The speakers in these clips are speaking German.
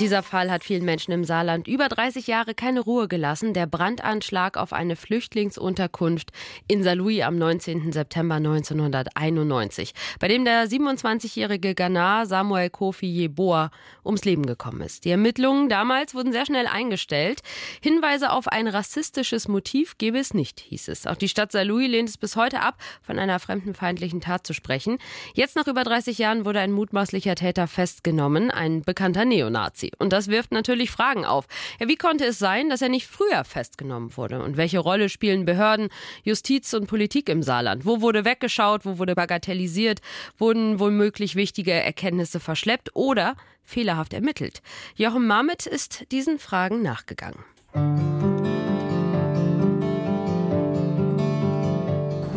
Dieser Fall hat vielen Menschen im Saarland über 30 Jahre keine Ruhe gelassen. Der Brandanschlag auf eine Flüchtlingsunterkunft in Saarlouis am 19. September 1991, bei dem der 27-jährige Ghana Samuel Kofi Yeboah ums Leben gekommen ist. Die Ermittlungen damals wurden sehr schnell eingestellt. Hinweise auf ein rassistisches Motiv gebe es nicht, hieß es. Auch die Stadt Saarlouis lehnt es bis heute ab, von einer fremdenfeindlichen Tat zu sprechen. Jetzt nach über 30 Jahren wurde ein mutmaßlicher Täter festgenommen, ein bekannter Neonazi. Und das wirft natürlich Fragen auf. Ja, wie konnte es sein, dass er nicht früher festgenommen wurde? Und welche Rolle spielen Behörden, Justiz und Politik im Saarland? Wo wurde weggeschaut? Wo wurde bagatellisiert? Wurden womöglich wichtige Erkenntnisse verschleppt oder fehlerhaft ermittelt? Jochen Marmit ist diesen Fragen nachgegangen.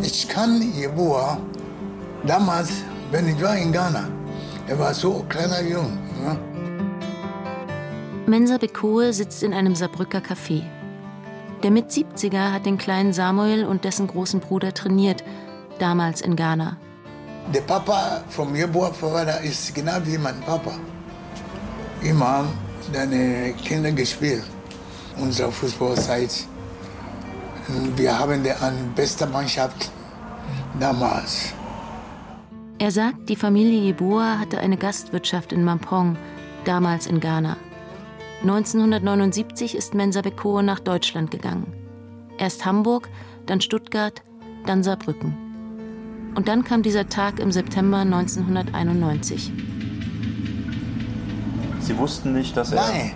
Ich kann Jeboa damals, wenn ich war in Ghana, er war so kleiner Jung. Ja? Mensa Bekoe sitzt in einem Saarbrücker Café. Der Mit-70er hat den kleinen Samuel und dessen großen Bruder trainiert, damals in Ghana. Der Papa vom Jeboa Vater ist genau wie mein Papa. Immer haben deine Kinder gespielt, unsere Fußballzeit. Wir haben eine beste Mannschaft damals. Er sagt, die Familie Jeboa hatte eine Gastwirtschaft in Mampong, damals in Ghana. 1979 ist Mensa Bekoe nach Deutschland gegangen. Erst Hamburg, dann Stuttgart, dann Saarbrücken. Und dann kam dieser Tag im September 1991. Sie wussten nicht, dass er. Nein,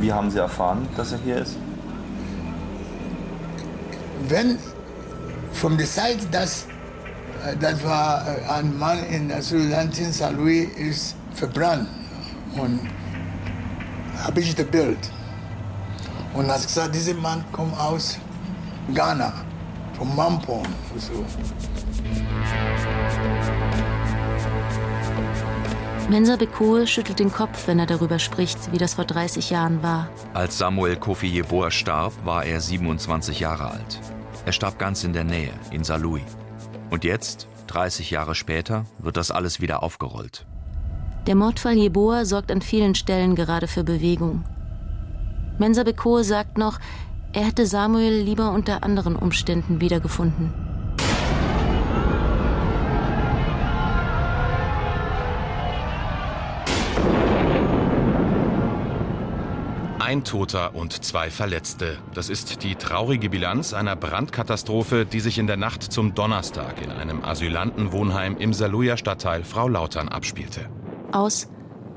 Wie haben Sie erfahren, dass er hier ist? wenn von der Zeit, dass äh, das war äh, ein Mann in Asylantin St. Louis ist verbrannt und habe ich das Bild und hat gesagt, dieser Mann kommt aus Ghana, von Mampong. So. Mensa Bekoe schüttelt den Kopf, wenn er darüber spricht, wie das vor 30 Jahren war. Als Samuel Kofi Yeboah starb, war er 27 Jahre alt. Er starb ganz in der Nähe, in Saarlouis. Und jetzt, 30 Jahre später, wird das alles wieder aufgerollt. Der Mordfall Jeboa sorgt an vielen Stellen gerade für Bewegung. Mensa Bekoe sagt noch, er hätte Samuel lieber unter anderen Umständen wiedergefunden. Ein Toter und zwei Verletzte. Das ist die traurige Bilanz einer Brandkatastrophe, die sich in der Nacht zum Donnerstag in einem Asylantenwohnheim im Saarlouier Stadtteil Frau Lautern abspielte. Aus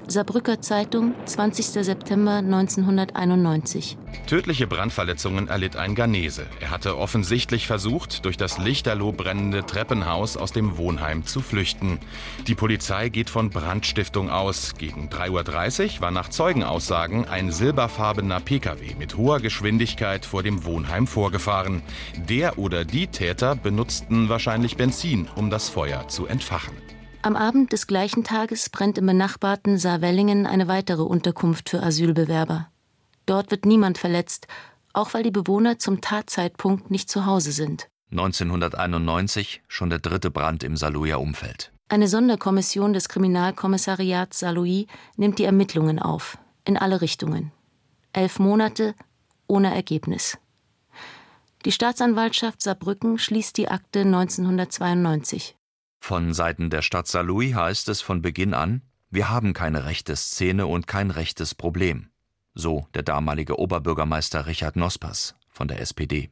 Saarbrücker Zeitung, 20. September 1991. Tödliche Brandverletzungen erlitt ein Ghanese. Er hatte offensichtlich versucht, durch das lichterloh brennende Treppenhaus aus dem Wohnheim zu flüchten. Die Polizei geht von Brandstiftung aus. Gegen 3.30 Uhr war nach Zeugenaussagen ein silberfarbener Pkw mit hoher Geschwindigkeit vor dem Wohnheim vorgefahren. Der oder die Täter benutzten wahrscheinlich Benzin, um das Feuer zu entfachen. Am Abend des gleichen Tages brennt im benachbarten Saarwellingen eine weitere Unterkunft für Asylbewerber. Dort wird niemand verletzt, auch weil die Bewohner zum Tatzeitpunkt nicht zu Hause sind. 1991 schon der dritte Brand im Saarlouier Umfeld. Eine Sonderkommission des Kriminalkommissariats Saarlouis nimmt die Ermittlungen auf, in alle Richtungen. Elf Monate ohne Ergebnis. Die Staatsanwaltschaft Saarbrücken schließt die Akte 1992. Von Seiten der Stadt Saarlouis heißt es von Beginn an, wir haben keine rechte Szene und kein rechtes Problem. So der damalige Oberbürgermeister Richard Nospers von der SPD.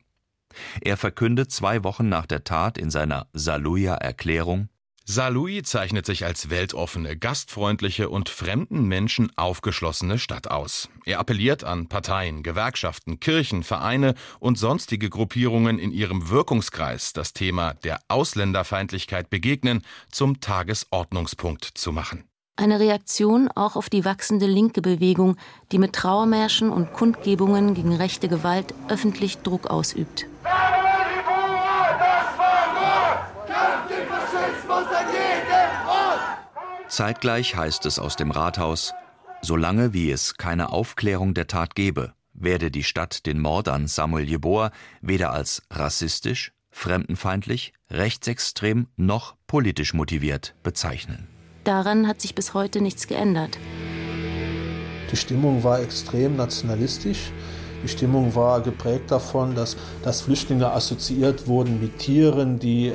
Er verkündet zwei Wochen nach der Tat in seiner Saarlouier Erklärung, Saarlouis zeichnet sich als weltoffene, gastfreundliche und fremden Menschen aufgeschlossene Stadt aus. Er appelliert an Parteien, Gewerkschaften, Kirchen, Vereine und sonstige Gruppierungen in ihrem Wirkungskreis, das Thema der Ausländerfeindlichkeit begegnen, zum Tagesordnungspunkt zu machen. Eine Reaktion auch auf die wachsende linke Bewegung, die mit Trauermärschen und Kundgebungen gegen rechte Gewalt öffentlich Druck ausübt. Zeitgleich heißt es aus dem Rathaus, solange wie es keine Aufklärung der Tat gebe, werde die Stadt den Mord an Samuel Jeboa weder als rassistisch, fremdenfeindlich, rechtsextrem noch politisch motiviert bezeichnen. Daran hat sich bis heute nichts geändert. Die Stimmung war extrem nationalistisch. Die Stimmung war geprägt davon, dass, dass Flüchtlinge assoziiert wurden mit Tieren, die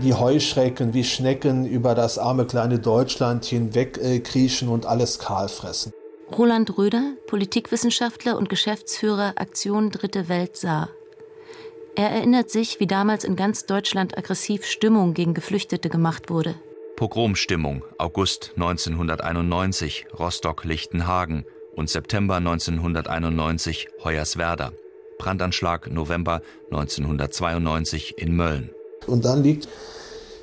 wie Heuschrecken, wie Schnecken über das arme kleine Deutschland hinweg äh, kriechen und alles kahl fressen. Roland Röder, Politikwissenschaftler und Geschäftsführer Aktion Dritte Welt sah. Er erinnert sich, wie damals in ganz Deutschland aggressiv Stimmung gegen Geflüchtete gemacht wurde. Pogromstimmung August 1991 Rostock-Lichtenhagen und September 1991 Hoyerswerda. Brandanschlag November 1992 in Mölln. Und dann liegt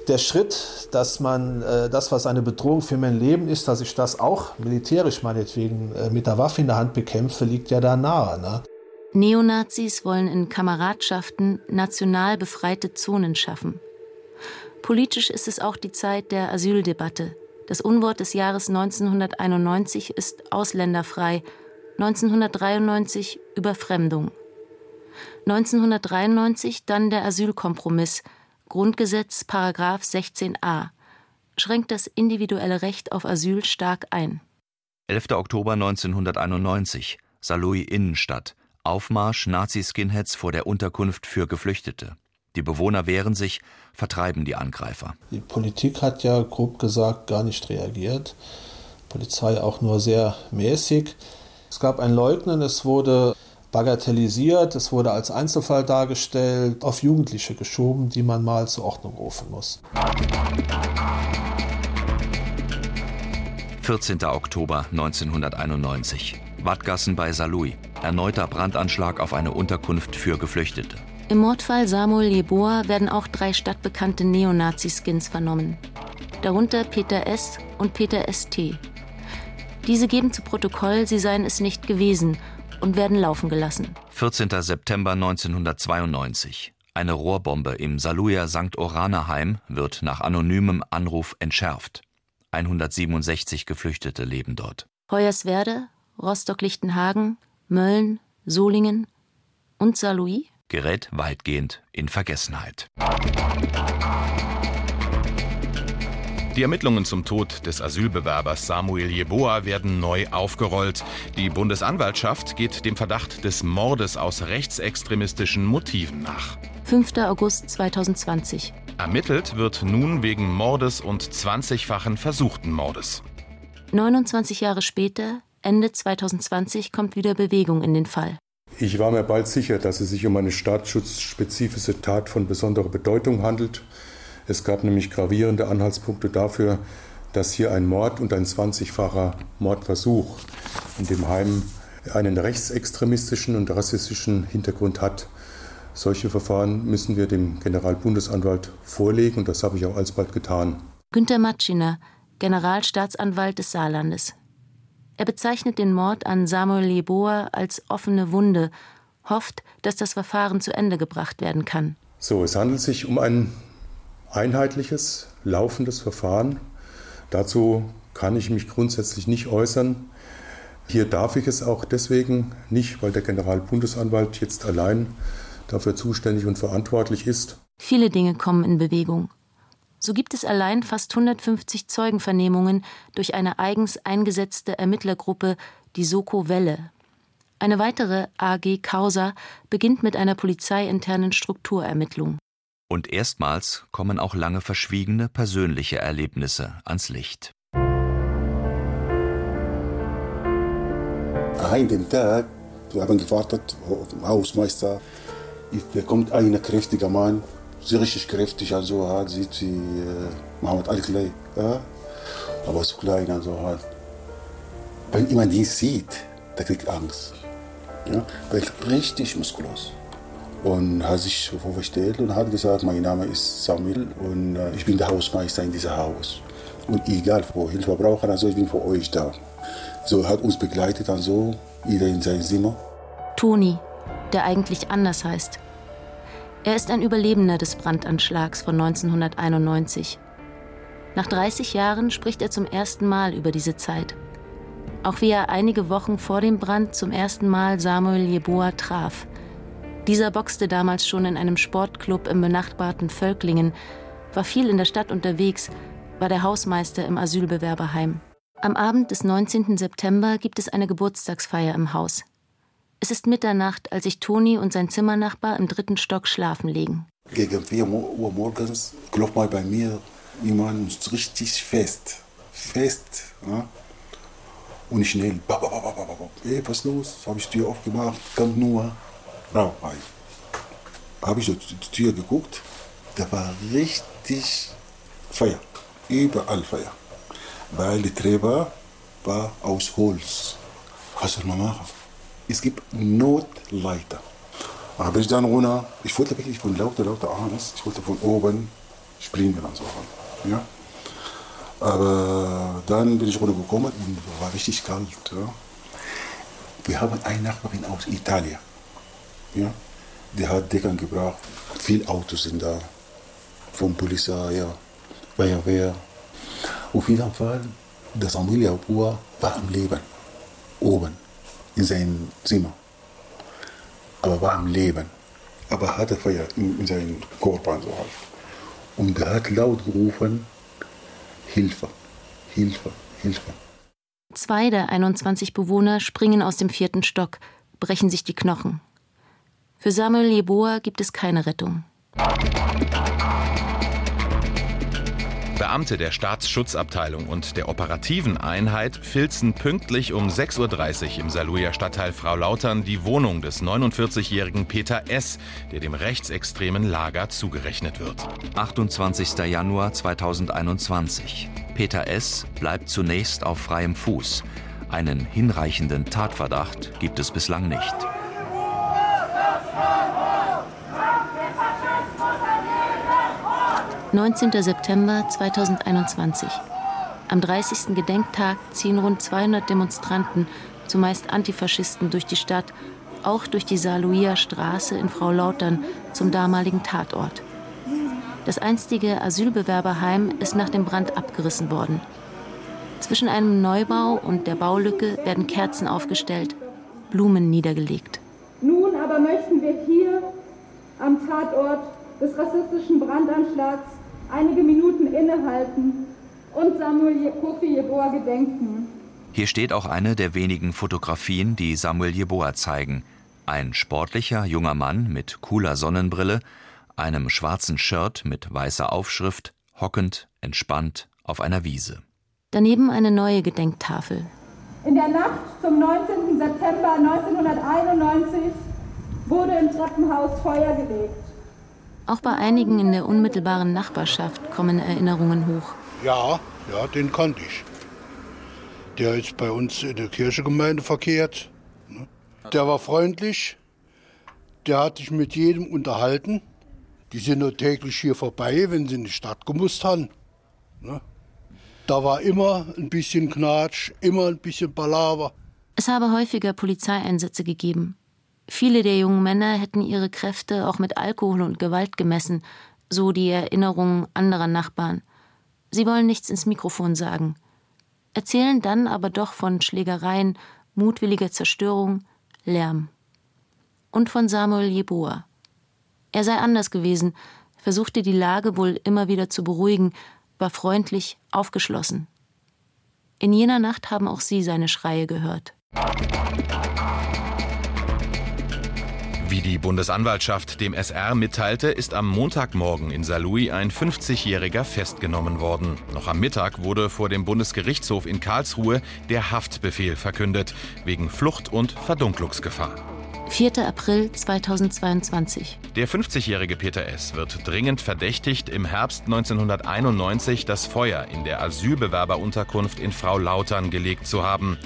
der Schritt, dass man äh, das, was eine Bedrohung für mein Leben ist, dass ich das auch militärisch meinetwegen äh, mit der Waffe in der Hand bekämpfe, liegt ja da nahe. Ne? Neonazis wollen in Kameradschaften national befreite Zonen schaffen. Politisch ist es auch die Zeit der Asyldebatte. Das Unwort des Jahres 1991 ist ausländerfrei, 1993 Überfremdung. 1993 dann der Asylkompromiss, Grundgesetz Paragraph 16a, schränkt das individuelle Recht auf Asyl stark ein. 11. Oktober 1991, Saarlouis Innenstadt, Aufmarsch Nazi-Skinheads vor der Unterkunft für Geflüchtete. Die Bewohner wehren sich, vertreiben die Angreifer. Die Politik hat ja grob gesagt gar nicht reagiert. Polizei auch nur sehr mäßig. Es gab ein Leugnen, es wurde bagatellisiert, es wurde als Einzelfall dargestellt, auf Jugendliche geschoben, die man mal zur Ordnung rufen muss. 14. Oktober 1991. Wattgassen bei Saarlouis. Erneuter Brandanschlag auf eine Unterkunft für Geflüchtete. Im Mordfall Samuel Jeboa werden auch drei stadtbekannte Neonazi-Skins vernommen. Darunter Peter S. und Peter S.T. Diese geben zu Protokoll, sie seien es nicht gewesen und werden laufen gelassen. 14. September 1992. Eine Rohrbombe im Saluja St. Orana Heim wird nach anonymem Anruf entschärft. 167 Geflüchtete leben dort. Hoyerswerde, Rostock-Lichtenhagen, Mölln, Solingen und Saarlouis gerät weitgehend in Vergessenheit. Die Ermittlungen zum Tod des Asylbewerbers Samuel Jeboa werden neu aufgerollt. Die Bundesanwaltschaft geht dem Verdacht des Mordes aus rechtsextremistischen Motiven nach. 5. August 2020. Ermittelt wird nun wegen Mordes und 20-fachen versuchten Mordes. 29 Jahre später, Ende 2020, kommt wieder Bewegung in den Fall. Ich war mir bald sicher, dass es sich um eine staatsschutzspezifische Tat von besonderer Bedeutung handelt. Es gab nämlich gravierende Anhaltspunkte dafür, dass hier ein Mord und ein 20-facher Mordversuch in dem Heim einen rechtsextremistischen und rassistischen Hintergrund hat. Solche Verfahren müssen wir dem Generalbundesanwalt vorlegen und das habe ich auch alsbald getan. Günter Matschiner, Generalstaatsanwalt des Saarlandes. Er bezeichnet den Mord an Samuel Jeboa als offene Wunde, hofft, dass das Verfahren zu Ende gebracht werden kann. So, es handelt sich um ein einheitliches, laufendes Verfahren. Dazu kann ich mich grundsätzlich nicht äußern. Hier darf ich es auch deswegen nicht, weil der Generalbundesanwalt jetzt allein dafür zuständig und verantwortlich ist. Viele Dinge kommen in Bewegung. So gibt es allein fast 150 Zeugenvernehmungen durch eine eigens eingesetzte Ermittlergruppe, die Soko Welle. Eine weitere AG Causa beginnt mit einer polizeiinternen Strukturermittlung. Und erstmals kommen auch lange verschwiegene persönliche Erlebnisse ans Licht. Einen Tag, wir haben gewartet auf den Hausmeister. Da kommt ein kräftiger Mann, sehr richtig kräftig, also halt, sieht wie äh, Mohammed Al-Klay, ja? aber so klein, also halt. Wenn jemand ihn sieht, der kriegt Angst. Ja? Weil richtig muskulös und hat sich vorgestellt und hat gesagt, mein Name ist Samuel und äh, ich bin der Hausmeister in diesem Haus. Und egal, wo Hilfe brauchen, also ich bin für euch da. So hat uns begleitet, also jeder in sein Zimmer. Toni, der eigentlich anders heißt. Er ist ein Überlebender des Brandanschlags von 1991. Nach 30 Jahren spricht er zum ersten Mal über diese Zeit. Auch wie er einige Wochen vor dem Brand zum ersten Mal Samuel Jeboa traf. Dieser boxte damals schon in einem Sportclub im benachbarten Völklingen, war viel in der Stadt unterwegs, war der Hausmeister im Asylbewerberheim. Am Abend des 19. September gibt es eine Geburtstagsfeier im Haus. Es ist Mitternacht, als sich Toni und sein Zimmernachbar im dritten Stock schlafen legen. Gegen 4 Uhr morgens klopft mal bei mir jemand richtig fest. Fest. Ja? Und schnell. Hey, was los? Habe ich Tür aufgemacht, kommt nur Rauch rein. Habe ich die Tür geguckt, da war richtig Feuer. Überall Feuer. Weil die Treppe war aus Holz. Was soll man machen? Es gibt Notleiter. Aber ich dann runter, ich wollte wirklich von lauter, lauter Angst, ich wollte von oben springen dann so. Ja? Aber dann bin ich runtergekommen und war richtig kalt. Ja? Wir haben eine Nachbarin aus Italien. Ja? Die hat Deckern gebracht. Viele Autos sind da. Von Polizei, ja. Feuerwehr. Auf jeden Fall, der Samuel Jabua war am Leben. Oben. In seinem Zimmer. Aber war am Leben. Aber hatte Feuer in, in seinem Körper und so halt. Und er hat laut gerufen, Hilfe, Hilfe, Hilfe. Zwei der 21 Bewohner springen aus dem vierten Stock, brechen sich die Knochen. Für Samuel Jeboa gibt es keine Rettung. Beamte der Staatsschutzabteilung und der operativen Einheit filzen pünktlich um 6.30 Uhr im Saluja Stadtteil Frau Lautern die Wohnung des 49-jährigen Peter S., der dem rechtsextremen Lager zugerechnet wird. 28. Januar 2021. Peter S. bleibt zunächst auf freiem Fuß. Einen hinreichenden Tatverdacht gibt es bislang nicht. 19. September 2021. Am 30. Gedenktag ziehen rund 200 Demonstranten, zumeist Antifaschisten, durch die Stadt, auch durch die Saarlouier Straße in Frau Lautern zum damaligen Tatort. Das einstige Asylbewerberheim ist nach dem Brand abgerissen worden. Zwischen einem Neubau und der Baulücke werden Kerzen aufgestellt, Blumen niedergelegt. Nun aber möchten wir hier am Tatort des rassistischen Brandanschlags einige Minuten innehalten und Samuel Kofi Jeboa gedenken. Hier steht auch eine der wenigen Fotografien, die Samuel Jeboa zeigen. Ein sportlicher junger Mann mit cooler Sonnenbrille, einem schwarzen Shirt mit weißer Aufschrift, hockend, entspannt auf einer Wiese. Daneben eine neue Gedenktafel. In der Nacht zum 19. September 1991 wurde im Treppenhaus Feuer gelegt. Auch bei einigen in der unmittelbaren Nachbarschaft kommen Erinnerungen hoch. Ja, ja, den kannte ich. Der ist bei uns in der Kirchegemeinde verkehrt. Ne? Der war freundlich. Der hat sich mit jedem unterhalten. Die sind nur täglich hier vorbei, wenn sie in die Stadt gemusst haben. Ne? Da war immer ein bisschen Knatsch, immer ein bisschen Palaver. Es habe häufiger Polizeieinsätze gegeben. Viele der jungen Männer hätten ihre Kräfte auch mit Alkohol und Gewalt gemessen, so die Erinnerungen anderer Nachbarn. Sie wollen nichts ins Mikrofon sagen, erzählen dann aber doch von Schlägereien, mutwilliger Zerstörung, Lärm. Und von Samuel Jeboa. Er sei anders gewesen, versuchte die Lage wohl immer wieder zu beruhigen, war freundlich, aufgeschlossen. In jener Nacht haben auch sie seine Schreie gehört. Wie die Bundesanwaltschaft dem SR mitteilte, ist am Montagmorgen in Saarlouis ein 50-Jähriger festgenommen worden. Noch am Mittag wurde vor dem Bundesgerichtshof in Karlsruhe der Haftbefehl verkündet, wegen Flucht und Verdunklungsgefahr. 4. April 2022. Der 50-jährige Peter S. wird dringend verdächtigt, im Herbst 1991 das Feuer in der Asylbewerberunterkunft in Frau Lautern gelegt zu haben.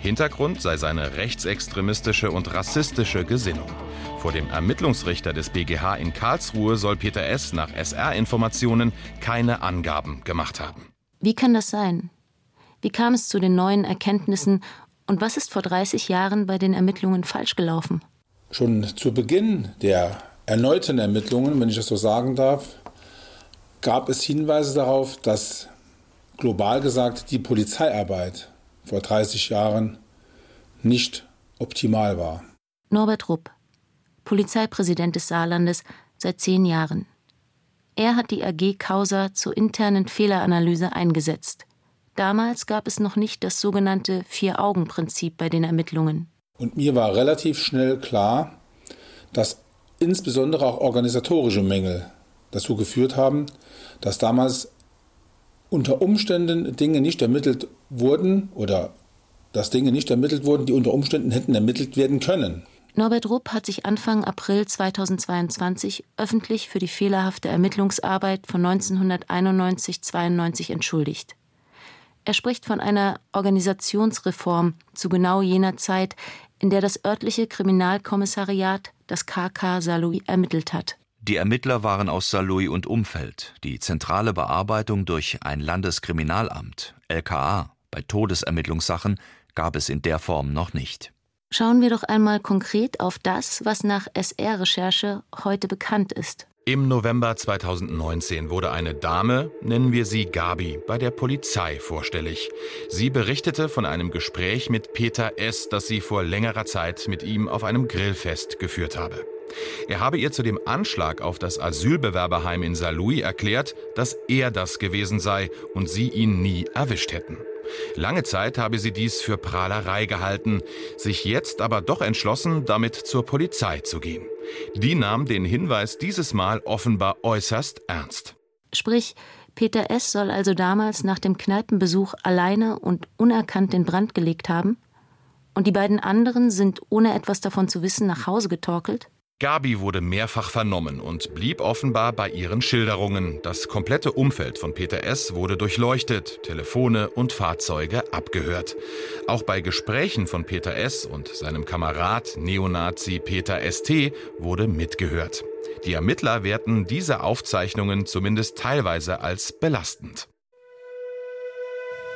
Hintergrund sei seine rechtsextremistische und rassistische Gesinnung. Vor dem Ermittlungsrichter des BGH in Karlsruhe soll Peter S. nach SR-Informationen keine Angaben gemacht haben. Wie kann das sein? Wie kam es zu den neuen Erkenntnissen und was ist vor 30 Jahren bei den Ermittlungen falsch gelaufen? Schon zu Beginn der erneuten Ermittlungen, wenn ich das so sagen darf, gab es Hinweise darauf, dass global gesagt die Polizeiarbeit vor 30 Jahren nicht optimal war. Norbert Rupp, Polizeipräsident des Saarlandes seit zehn Jahren. Er hat die AG Causa zur internen Fehleranalyse eingesetzt. Damals gab es noch nicht das sogenannte Vier-Augen-Prinzip bei den Ermittlungen. Und mir war relativ schnell klar, dass insbesondere auch organisatorische Mängel dazu geführt haben, dass damals unter Umständen Dinge nicht ermittelt wurden oder dass Dinge nicht ermittelt wurden, die unter Umständen hätten ermittelt werden können. Norbert Rupp hat sich Anfang April 2022 öffentlich für die fehlerhafte Ermittlungsarbeit von 1991-92 entschuldigt. Er spricht von einer Organisationsreform zu genau jener Zeit, in der das örtliche Kriminalkommissariat das KK Saarlouis ermittelt hat. Die Ermittler waren aus Saarlouis und Umfeld. Die zentrale Bearbeitung durch ein Landeskriminalamt, LKA, bei Todesermittlungssachen gab es in der Form noch nicht. Schauen wir doch einmal konkret auf das, was nach SR-Recherche heute bekannt ist. Im November 2019 wurde eine Dame, nennen wir sie Gabi, bei der Polizei vorstellig. Sie berichtete von einem Gespräch mit Peter S., das sie vor längerer Zeit mit ihm auf einem Grillfest geführt habe. Er habe ihr zu dem Anschlag auf das Asylbewerberheim in Saarlouis erklärt, dass er das gewesen sei und sie ihn nie erwischt hätten. Lange Zeit habe sie dies für Prahlerei gehalten, sich jetzt aber doch entschlossen, damit zur Polizei zu gehen. Die nahm den Hinweis dieses Mal offenbar äußerst ernst. Sprich, Peter S. soll also damals nach dem Kneipenbesuch alleine und unerkannt den Brand gelegt haben? Und die beiden anderen sind, ohne etwas davon zu wissen, nach Hause getorkelt? Gabi wurde mehrfach vernommen und blieb offenbar bei ihren Schilderungen. Das komplette Umfeld von Peter S. wurde durchleuchtet, Telefone und Fahrzeuge abgehört. Auch bei Gesprächen von Peter S. und seinem Kamerad Neonazi Peter St. wurde mitgehört. Die Ermittler werten diese Aufzeichnungen zumindest teilweise als belastend.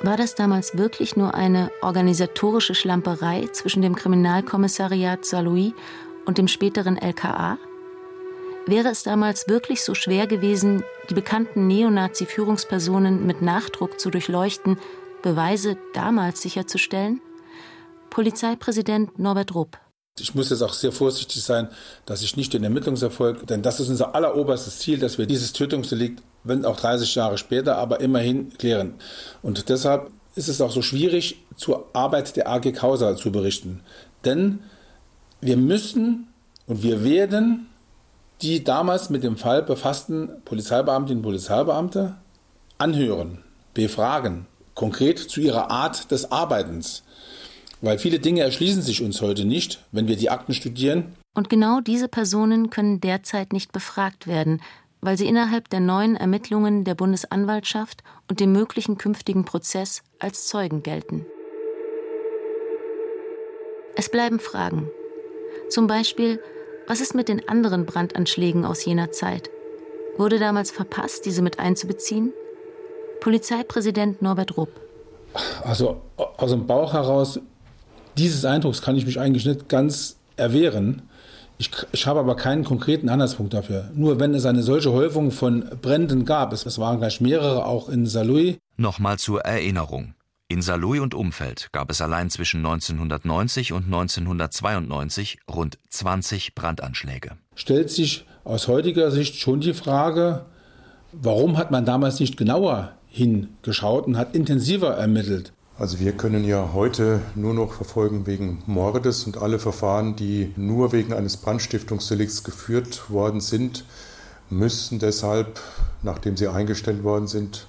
War das damals wirklich nur eine organisatorische Schlamperei zwischen dem Kriminalkommissariat Saarlouis und dem späteren LKA? Wäre es damals wirklich so schwer gewesen, die bekannten Neonazi-Führungspersonen mit Nachdruck zu durchleuchten, Beweise damals sicherzustellen? Polizeipräsident Norbert Rupp. Ich muss jetzt auch sehr vorsichtig sein, dass ich nicht den Ermittlungserfolg, denn das ist unser alleroberstes Ziel, dass wir dieses Tötungsdelikt, wenn auch 30 Jahre später, aber immerhin klären. Und deshalb ist es auch so schwierig, zur Arbeit der AG Causa zu berichten. Denn wir müssen und wir werden die damals mit dem Fall befassten Polizeibeamtinnen und Polizeibeamte anhören, befragen, konkret zu ihrer Art des Arbeitens. Weil viele Dinge erschließen sich uns heute nicht, wenn wir die Akten studieren. Und genau diese Personen können derzeit nicht befragt werden, weil sie innerhalb der neuen Ermittlungen der Bundesanwaltschaft und dem möglichen künftigen Prozess als Zeugen gelten. Es bleiben Fragen, zum Beispiel, was ist mit den anderen Brandanschlägen aus jener Zeit? Wurde damals verpasst, diese mit einzubeziehen? Polizeipräsident Norbert Rupp. Also aus dem Bauch heraus, dieses Eindrucks kann ich mich eigentlich nicht ganz erwehren. Ich, ich, habe aber keinen konkreten Anhaltspunkt dafür. Nur wenn es eine solche Häufung von Bränden gab, es, es waren gleich mehrere auch in Saarlouis. Nochmal zur Erinnerung. In Saarlouis und Umfeld gab es allein zwischen 1990 und 1992 rund 20 Brandanschläge. Stellt sich aus heutiger Sicht schon die Frage, warum hat man damals nicht genauer hingeschaut und hat intensiver ermittelt? Also wir können ja heute nur noch verfolgen wegen Mordes und alle Verfahren, die nur wegen eines Brandstiftungsdelikts geführt worden sind, müssten deshalb, nachdem sie eingestellt worden sind,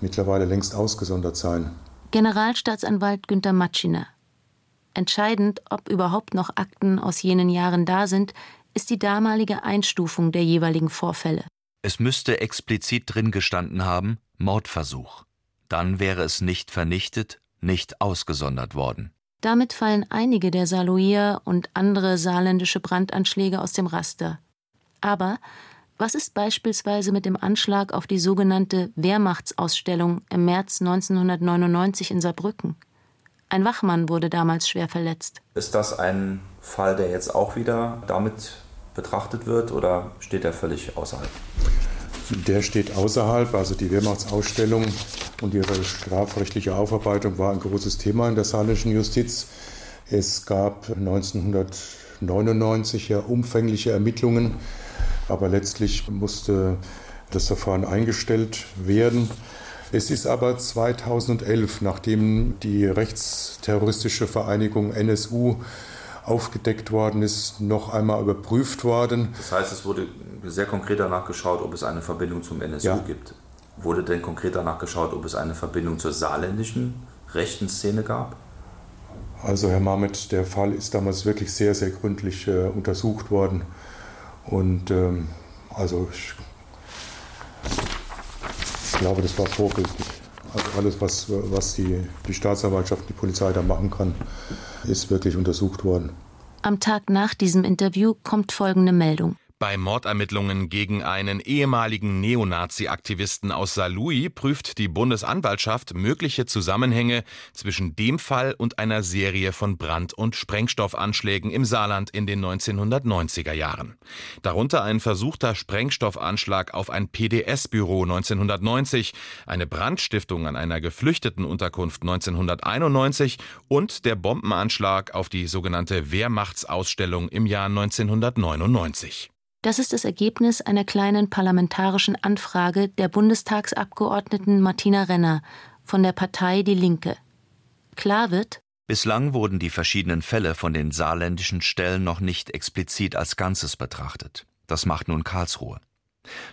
mittlerweile längst ausgesondert sein. Generalstaatsanwalt Günter Matschiner. Entscheidend, ob überhaupt noch Akten aus jenen Jahren da sind, ist die damalige Einstufung der jeweiligen Vorfälle. Es müsste explizit drin gestanden haben Mordversuch. Dann wäre es nicht vernichtet, nicht ausgesondert worden. Damit fallen einige der Saarlouier und andere saarländische Brandanschläge aus dem Raster. Aber was ist beispielsweise mit dem Anschlag auf die sogenannte Wehrmachtsausstellung im März 1999 in Saarbrücken? Ein Wachmann wurde damals schwer verletzt. Ist das ein Fall, der jetzt auch wieder damit betrachtet wird oder steht er völlig außerhalb? Der steht außerhalb. Also die Wehrmachtsausstellung und ihre strafrechtliche Aufarbeitung war ein großes Thema in der saarländischen Justiz. Es gab 1900 1999 ja umfängliche Ermittlungen, aber letztlich musste das Verfahren eingestellt werden. Es ist aber 2011, nachdem die rechtsterroristische Vereinigung NSU aufgedeckt worden ist, noch einmal überprüft worden. Das heißt, es wurde sehr konkret danach geschaut, ob es eine Verbindung zum NSU ja. gibt. Wurde denn konkret danach geschaut, ob es eine Verbindung zur saarländischen rechten Szene gab? Also Herr Mamet, der Fall ist damals wirklich sehr, sehr gründlich äh, untersucht worden. Und ähm, also ich glaube, das war vorbildlich. Also alles, was, was die, die Staatsanwaltschaft, die Polizei da machen kann, ist wirklich untersucht worden. Am Tag nach diesem Interview kommt folgende Meldung. Bei Mordermittlungen gegen einen ehemaligen Neonazi-Aktivisten aus Saarlouis prüft die Bundesanwaltschaft mögliche Zusammenhänge zwischen dem Fall und einer Serie von Brand- und Sprengstoffanschlägen im Saarland in den 1990er Jahren. Darunter ein versuchter Sprengstoffanschlag auf ein PDS-Büro 1990, eine Brandstiftung an einer Geflüchtetenunterkunft 1991 und der Bombenanschlag auf die sogenannte Wehrmachtsausstellung im Jahr 1999. Das ist das Ergebnis einer kleinen parlamentarischen Anfrage der Bundestagsabgeordneten Martina Renner von der Partei Die Linke. Klar wird, Bislang wurden die verschiedenen Fälle von den saarländischen Stellen noch nicht explizit als Ganzes betrachtet. Das macht nun Karlsruhe.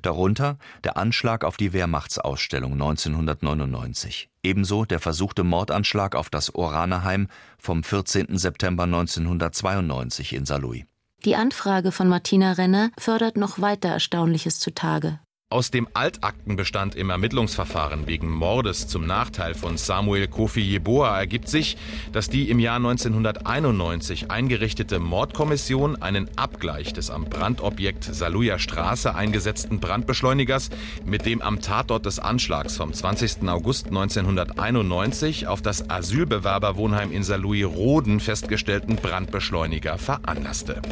Darunter der Anschlag auf die Wehrmachtsausstellung 1999, ebenso der versuchte Mordanschlag auf das Oranerheim vom 14. September 1992 in Saarlouis. Die Anfrage von Martina Renner fördert noch weiter Erstaunliches zutage. Aus dem Altaktenbestand im Ermittlungsverfahren wegen Mordes zum Nachteil von Samuel Kofi Jeboa ergibt sich, dass die im Jahr 1991 eingerichtete Mordkommission einen Abgleich des am Brandobjekt Saluja Straße eingesetzten Brandbeschleunigers mit dem am Tatort des Anschlags vom 20. August 1991 auf das Asylbewerberwohnheim in Saarlouis-Roden festgestellten Brandbeschleuniger veranlasste.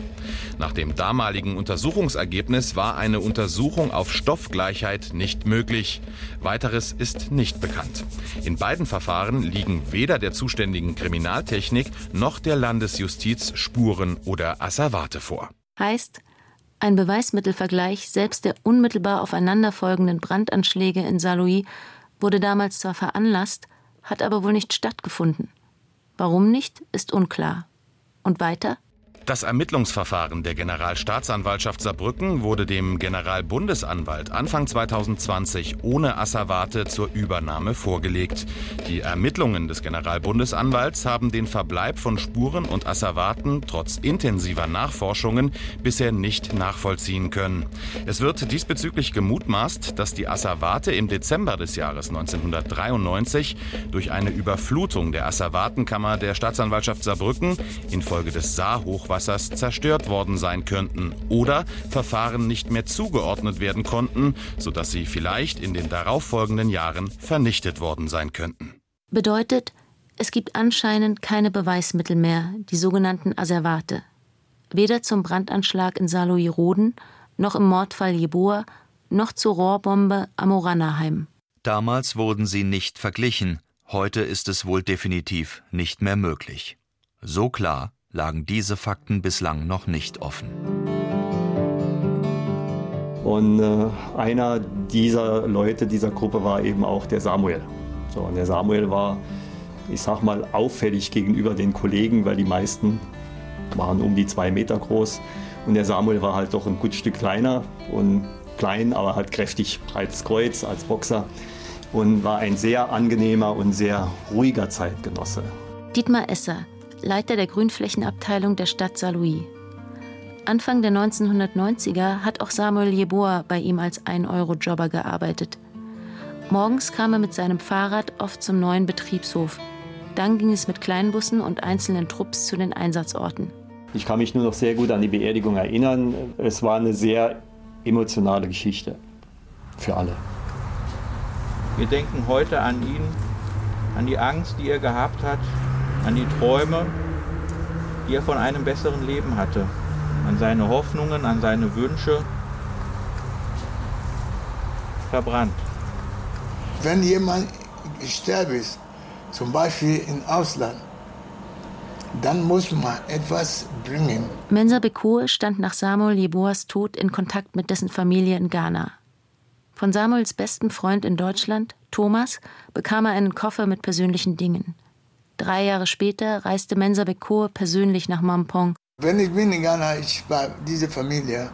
Nach dem damaligen Untersuchungsergebnis war eine Untersuchung auf Stoff Stoffgleichheit nicht möglich. Weiteres ist nicht bekannt. In beiden Verfahren liegen weder der zuständigen Kriminaltechnik noch der Landesjustiz Spuren oder Asservate vor. Heißt, ein Beweismittelvergleich selbst der unmittelbar aufeinanderfolgenden Brandanschläge in Saarlouis wurde damals zwar veranlasst, hat aber wohl nicht stattgefunden. Warum nicht, ist unklar. Und weiter? Das Ermittlungsverfahren der Generalstaatsanwaltschaft Saarbrücken wurde dem Generalbundesanwalt Anfang 2020 ohne Asservate zur Übernahme vorgelegt. Die Ermittlungen des Generalbundesanwalts haben den Verbleib von Spuren und Asservaten trotz intensiver Nachforschungen bisher nicht nachvollziehen können. Es wird diesbezüglich gemutmaßt, dass die Asservate im Dezember des Jahres 1993 durch eine Überflutung der Asservatenkammer der Staatsanwaltschaft Saarbrücken infolge des Saarhochwassers Hochwassers zerstört worden sein könnten oder Verfahren nicht mehr zugeordnet werden konnten, sodass sie vielleicht in den darauffolgenden Jahren vernichtet worden sein könnten. Bedeutet, es gibt anscheinend keine Beweismittel mehr, die sogenannten Asservate. Weder zum Brandanschlag in Saarlouis-Roden, noch im Mordfall Jeboa, noch zur Rohrbombe am Orannerheim. Damals wurden sie nicht verglichen, heute ist es wohl definitiv nicht mehr möglich. So klar lagen diese Fakten bislang noch nicht offen. Und äh, einer dieser Leute, dieser Gruppe war eben auch der Samuel. So, und der Samuel war, ich sag mal, auffällig gegenüber den Kollegen, weil die meisten waren um die zwei Meter groß. Und der Samuel war halt doch ein gut Stück kleiner und klein, aber halt kräftig, breites Kreuz als Boxer und war ein sehr angenehmer und sehr ruhiger Zeitgenosse. Dietmar Esser, Leiter der Grünflächenabteilung der Stadt Saarlouis. Anfang der 1990er hat auch Samuel Jeboa bei ihm als 1-Euro-Jobber gearbeitet. Morgens kam er mit seinem Fahrrad oft zum neuen Betriebshof. Dann ging es mit Kleinbussen und einzelnen Trupps zu den Einsatzorten. Ich kann mich nur noch sehr gut an die Beerdigung erinnern. Es war eine sehr emotionale Geschichte für alle. Wir denken heute an ihn, an die Angst, die er gehabt hat, an die Träume, die er von einem besseren Leben hatte, an seine Hoffnungen, an seine Wünsche, verbrannt. Wenn jemand gestorben ist, zum Beispiel im Ausland, dann muss man etwas bringen. Mensa Bekoe stand nach Samuel Jeboas Tod in Kontakt mit dessen Familie in Ghana. Von Samuels bestem Freund in Deutschland, Thomas, bekam er einen Koffer mit persönlichen Dingen. Drei Jahre später reiste Mensa Bekoe persönlich nach Mampong. Wenn ich bin in Ghana, ich war diese Familie.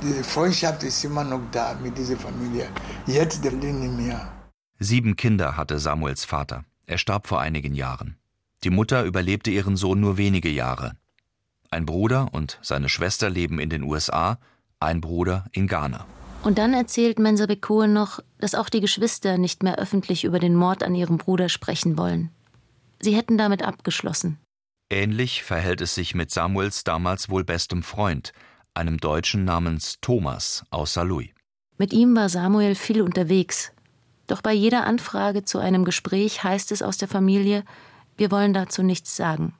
Die Freundschaft ist immer noch da mit dieser Familie. Jetzt der nicht mehr. Sieben Kinder hatte Samuels Vater. Er starb vor einigen Jahren. Die Mutter überlebte ihren Sohn nur wenige Jahre. Ein Bruder und seine Schwester leben in den USA, ein Bruder in Ghana. Und dann erzählt Mensa Bekoe noch, dass auch die Geschwister nicht mehr öffentlich über den Mord an ihrem Bruder sprechen wollen. Sie hätten damit abgeschlossen. Ähnlich verhält es sich mit Samuels damals wohl bestem Freund, einem Deutschen namens Thomas aus Saarlouis. Mit ihm war Samuel viel unterwegs. Doch bei jeder Anfrage zu einem Gespräch heißt es aus der Familie, wir wollen dazu nichts sagen.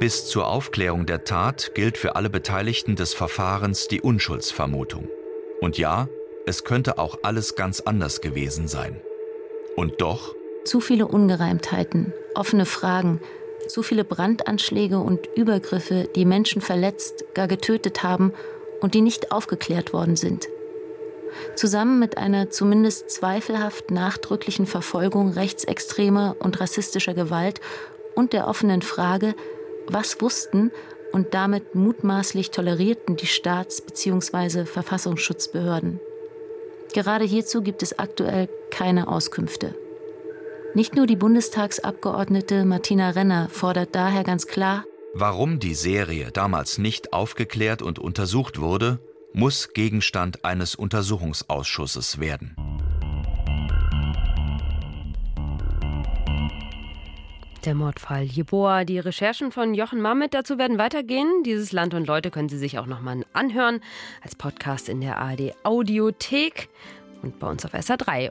Bis zur Aufklärung der Tat gilt für alle Beteiligten des Verfahrens die Unschuldsvermutung. Und ja, es könnte auch alles ganz anders gewesen sein. Und doch. Zu viele Ungereimtheiten, offene Fragen, zu viele Brandanschläge und Übergriffe, die Menschen verletzt, gar getötet haben und die nicht aufgeklärt worden sind. Zusammen mit einer zumindest zweifelhaft nachdrücklichen Verfolgung rechtsextremer und rassistischer Gewalt und der offenen Frage, was wussten und damit mutmaßlich tolerierten die Staats- bzw. Verfassungsschutzbehörden. Gerade hierzu gibt es aktuell keine Auskünfte. Nicht nur die Bundestagsabgeordnete Martina Renner fordert daher ganz klar, Warum die Serie damals nicht aufgeklärt und untersucht wurde, muss Gegenstand eines Untersuchungsausschusses werden. Der Mordfall Jeboa. Die Recherchen von Jochen Mamet dazu werden weitergehen. Dieses Land und Leute können Sie sich auch nochmal anhören als Podcast in der ARD Audiothek und bei uns auf SA3.